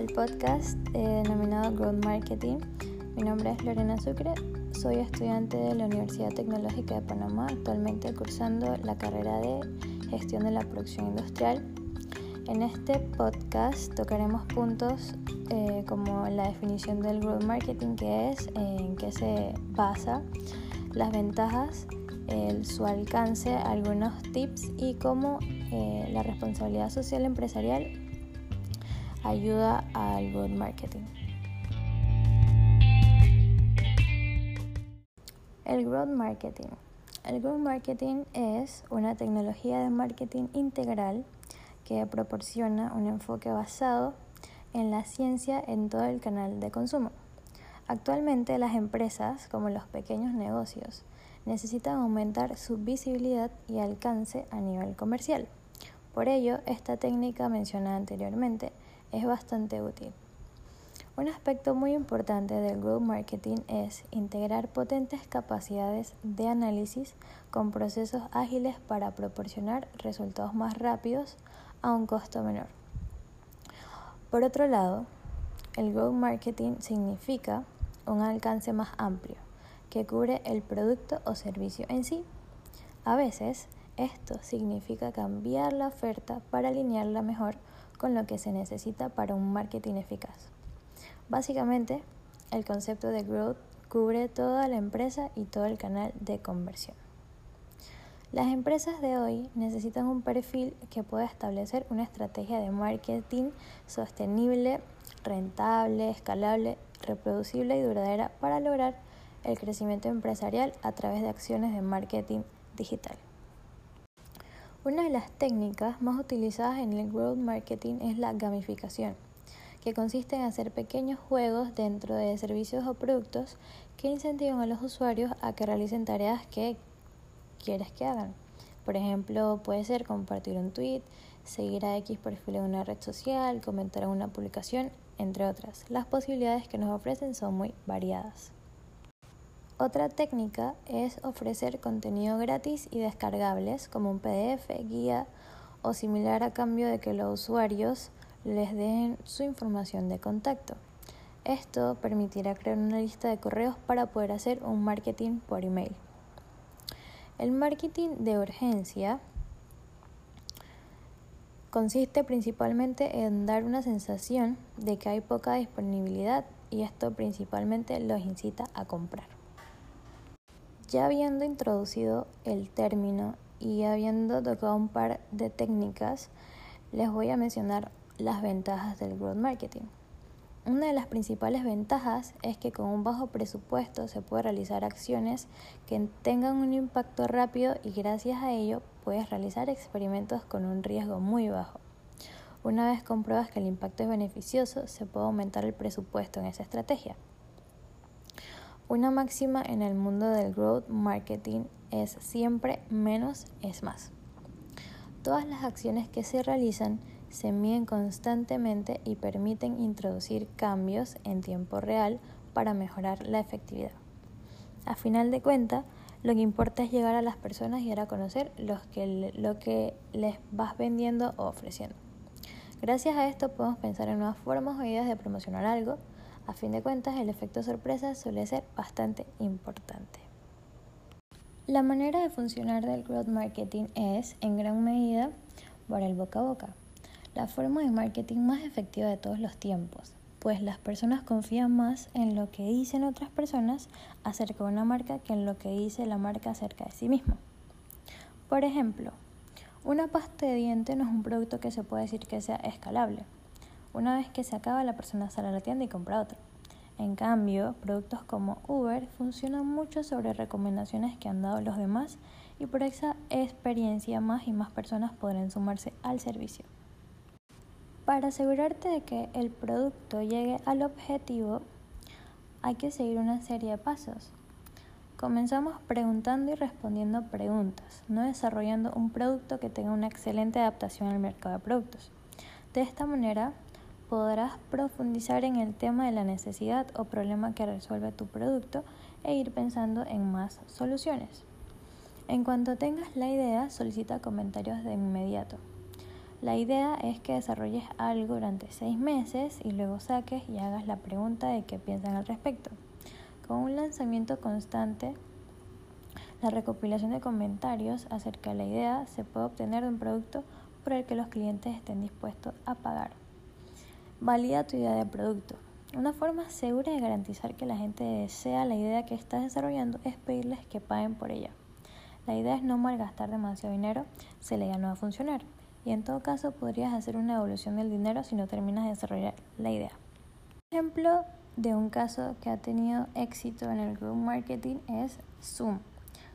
al podcast eh, denominado Growth Marketing. Mi nombre es Lorena Sucre, soy estudiante de la Universidad Tecnológica de Panamá, actualmente cursando la carrera de Gestión de la Producción Industrial. En este podcast tocaremos puntos eh, como la definición del Growth Marketing, que es, en qué se basa, las ventajas, su alcance, algunos tips y cómo eh, la responsabilidad social empresarial ayuda al good marketing. El growth marketing. El growth marketing es una tecnología de marketing integral que proporciona un enfoque basado en la ciencia en todo el canal de consumo. Actualmente las empresas, como los pequeños negocios, necesitan aumentar su visibilidad y alcance a nivel comercial. Por ello, esta técnica mencionada anteriormente es bastante útil. Un aspecto muy importante del growth marketing es integrar potentes capacidades de análisis con procesos ágiles para proporcionar resultados más rápidos a un costo menor. Por otro lado, el growth marketing significa un alcance más amplio que cubre el producto o servicio en sí. A veces, esto significa cambiar la oferta para alinearla mejor con lo que se necesita para un marketing eficaz. Básicamente, el concepto de growth cubre toda la empresa y todo el canal de conversión. Las empresas de hoy necesitan un perfil que pueda establecer una estrategia de marketing sostenible, rentable, escalable, reproducible y duradera para lograr el crecimiento empresarial a través de acciones de marketing digital. Una de las técnicas más utilizadas en el growth marketing es la gamificación, que consiste en hacer pequeños juegos dentro de servicios o productos que incentivan a los usuarios a que realicen tareas que quieres que hagan. Por ejemplo, puede ser compartir un tweet, seguir a X perfil en una red social, comentar en una publicación, entre otras. Las posibilidades que nos ofrecen son muy variadas. Otra técnica es ofrecer contenido gratis y descargables como un PDF, guía o similar a cambio de que los usuarios les den su información de contacto. Esto permitirá crear una lista de correos para poder hacer un marketing por email. El marketing de urgencia consiste principalmente en dar una sensación de que hay poca disponibilidad y esto principalmente los incita a comprar. Ya habiendo introducido el término y habiendo tocado un par de técnicas, les voy a mencionar las ventajas del growth marketing. Una de las principales ventajas es que con un bajo presupuesto se puede realizar acciones que tengan un impacto rápido y gracias a ello puedes realizar experimentos con un riesgo muy bajo. Una vez compruebas que el impacto es beneficioso, se puede aumentar el presupuesto en esa estrategia. Una máxima en el mundo del growth marketing es siempre menos es más. Todas las acciones que se realizan se miden constantemente y permiten introducir cambios en tiempo real para mejorar la efectividad. A final de cuentas, lo que importa es llegar a las personas y dar a conocer lo que les vas vendiendo o ofreciendo. Gracias a esto podemos pensar en nuevas formas o ideas de promocionar algo, a fin de cuentas, el efecto sorpresa suele ser bastante importante. La manera de funcionar del growth marketing es, en gran medida, por el boca a boca, la forma de marketing más efectiva de todos los tiempos, pues las personas confían más en lo que dicen otras personas acerca de una marca que en lo que dice la marca acerca de sí misma. Por ejemplo, una pasta de diente no es un producto que se puede decir que sea escalable, una vez que se acaba, la persona sale a la tienda y compra otro. En cambio, productos como Uber funcionan mucho sobre recomendaciones que han dado los demás y por esa experiencia más y más personas podrán sumarse al servicio. Para asegurarte de que el producto llegue al objetivo, hay que seguir una serie de pasos. Comenzamos preguntando y respondiendo preguntas, no desarrollando un producto que tenga una excelente adaptación al mercado de productos. De esta manera, podrás profundizar en el tema de la necesidad o problema que resuelve tu producto e ir pensando en más soluciones. En cuanto tengas la idea, solicita comentarios de inmediato. La idea es que desarrolles algo durante seis meses y luego saques y hagas la pregunta de qué piensan al respecto. Con un lanzamiento constante, la recopilación de comentarios acerca de la idea se puede obtener de un producto por el que los clientes estén dispuestos a pagar. Valida tu idea de producto. Una forma segura de garantizar que la gente desea la idea que estás desarrollando es pedirles que paguen por ella. La idea es no malgastar demasiado dinero si la idea no va a funcionar. Y en todo caso podrías hacer una devolución del dinero si no terminas de desarrollar la idea. Ejemplo de un caso que ha tenido éxito en el group marketing es Zoom.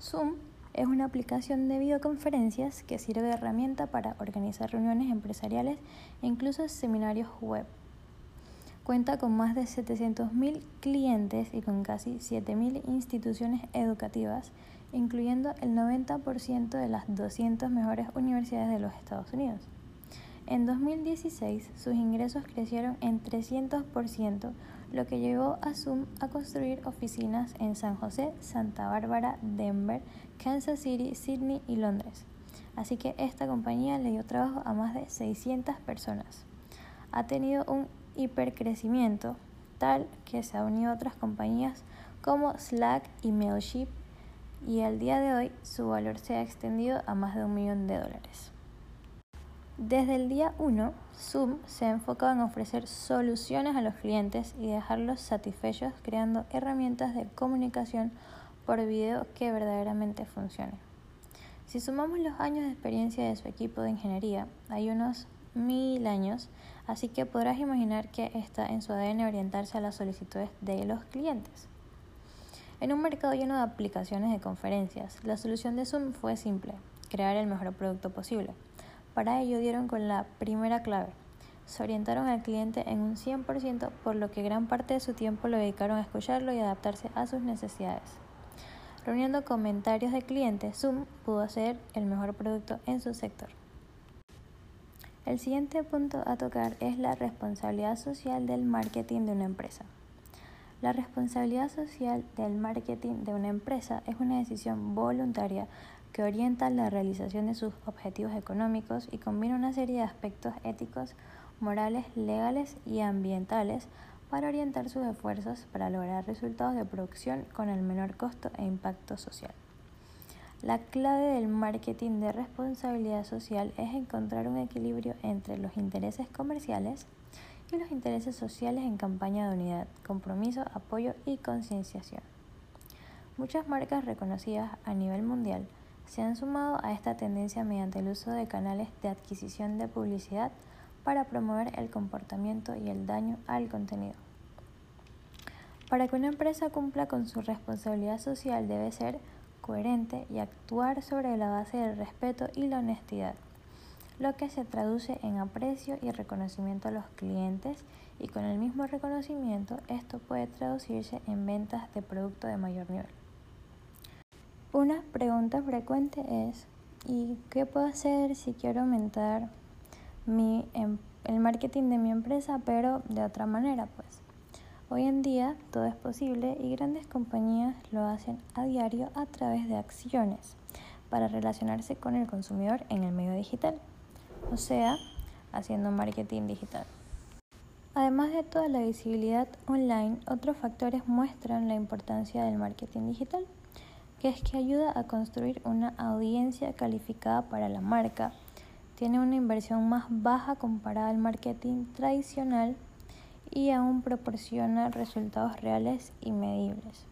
Zoom es una aplicación de videoconferencias que sirve de herramienta para organizar reuniones empresariales e incluso seminarios web. Cuenta con más de 700.000 clientes y con casi 7.000 instituciones educativas incluyendo el 90% de las 200 mejores universidades de los Estados Unidos. En 2016, sus ingresos crecieron en 300%, lo que llevó a Zoom a construir oficinas en San José, Santa Bárbara, Denver, Kansas City, Sydney y Londres. Así que esta compañía le dio trabajo a más de 600 personas. Ha tenido un hipercrecimiento tal que se ha unido a otras compañías como Slack y Mailchimp y al día de hoy su valor se ha extendido a más de un millón de dólares. Desde el día 1, Zoom se ha enfocado en ofrecer soluciones a los clientes y dejarlos satisfechos creando herramientas de comunicación por video que verdaderamente funcionen. Si sumamos los años de experiencia de su equipo de ingeniería, hay unos mil años, así que podrás imaginar que está en su ADN orientarse a las solicitudes de los clientes. En un mercado lleno de aplicaciones de conferencias, la solución de Zoom fue simple, crear el mejor producto posible. Para ello dieron con la primera clave. Se orientaron al cliente en un 100%, por lo que gran parte de su tiempo lo dedicaron a escucharlo y adaptarse a sus necesidades. Reuniendo comentarios de clientes, Zoom pudo hacer el mejor producto en su sector. El siguiente punto a tocar es la responsabilidad social del marketing de una empresa. La responsabilidad social del marketing de una empresa es una decisión voluntaria que orienta la realización de sus objetivos económicos y combina una serie de aspectos éticos, morales, legales y ambientales para orientar sus esfuerzos para lograr resultados de producción con el menor costo e impacto social. La clave del marketing de responsabilidad social es encontrar un equilibrio entre los intereses comerciales, y los intereses sociales en campaña de unidad, compromiso, apoyo y concienciación. Muchas marcas reconocidas a nivel mundial se han sumado a esta tendencia mediante el uso de canales de adquisición de publicidad para promover el comportamiento y el daño al contenido. Para que una empresa cumpla con su responsabilidad social debe ser coherente y actuar sobre la base del respeto y la honestidad lo que se traduce en aprecio y reconocimiento a los clientes y con el mismo reconocimiento esto puede traducirse en ventas de producto de mayor nivel. Una pregunta frecuente es ¿y qué puedo hacer si quiero aumentar mi, em, el marketing de mi empresa pero de otra manera? Pues hoy en día todo es posible y grandes compañías lo hacen a diario a través de acciones para relacionarse con el consumidor en el medio digital o sea, haciendo marketing digital. Además de toda la visibilidad online, otros factores muestran la importancia del marketing digital, es que ayuda a construir una audiencia calificada para la marca, tiene una inversión más baja comparada al marketing tradicional y aún proporciona resultados reales y medibles.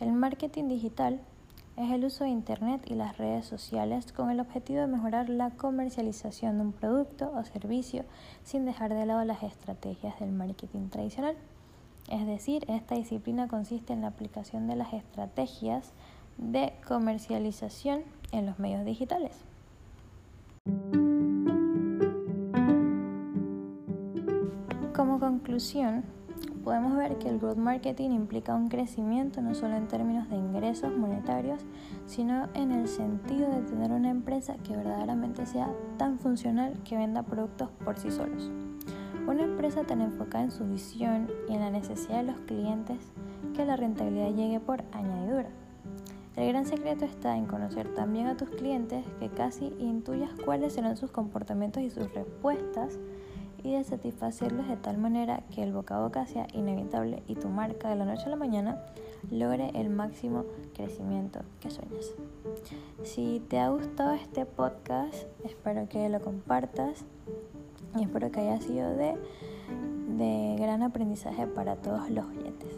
El marketing digital es el uso de Internet y las redes sociales con el objetivo de mejorar la comercialización de un producto o servicio sin dejar de lado las estrategias del marketing tradicional. Es decir, esta disciplina consiste en la aplicación de las estrategias de comercialización en los medios digitales. Como conclusión, podemos ver que el growth marketing implica un crecimiento no solo en términos de ingresos monetarios, sino en el sentido de tener una empresa que verdaderamente sea tan funcional que venda productos por sí solos. Una empresa tan enfocada en su visión y en la necesidad de los clientes que la rentabilidad llegue por añadidura. El gran secreto está en conocer también a tus clientes que casi intuyas cuáles serán sus comportamientos y sus respuestas y de satisfacerlos de tal manera que el boca a boca sea inevitable y tu marca de la noche a la mañana logre el máximo crecimiento que sueñas. Si te ha gustado este podcast, espero que lo compartas y espero que haya sido de, de gran aprendizaje para todos los oyentes.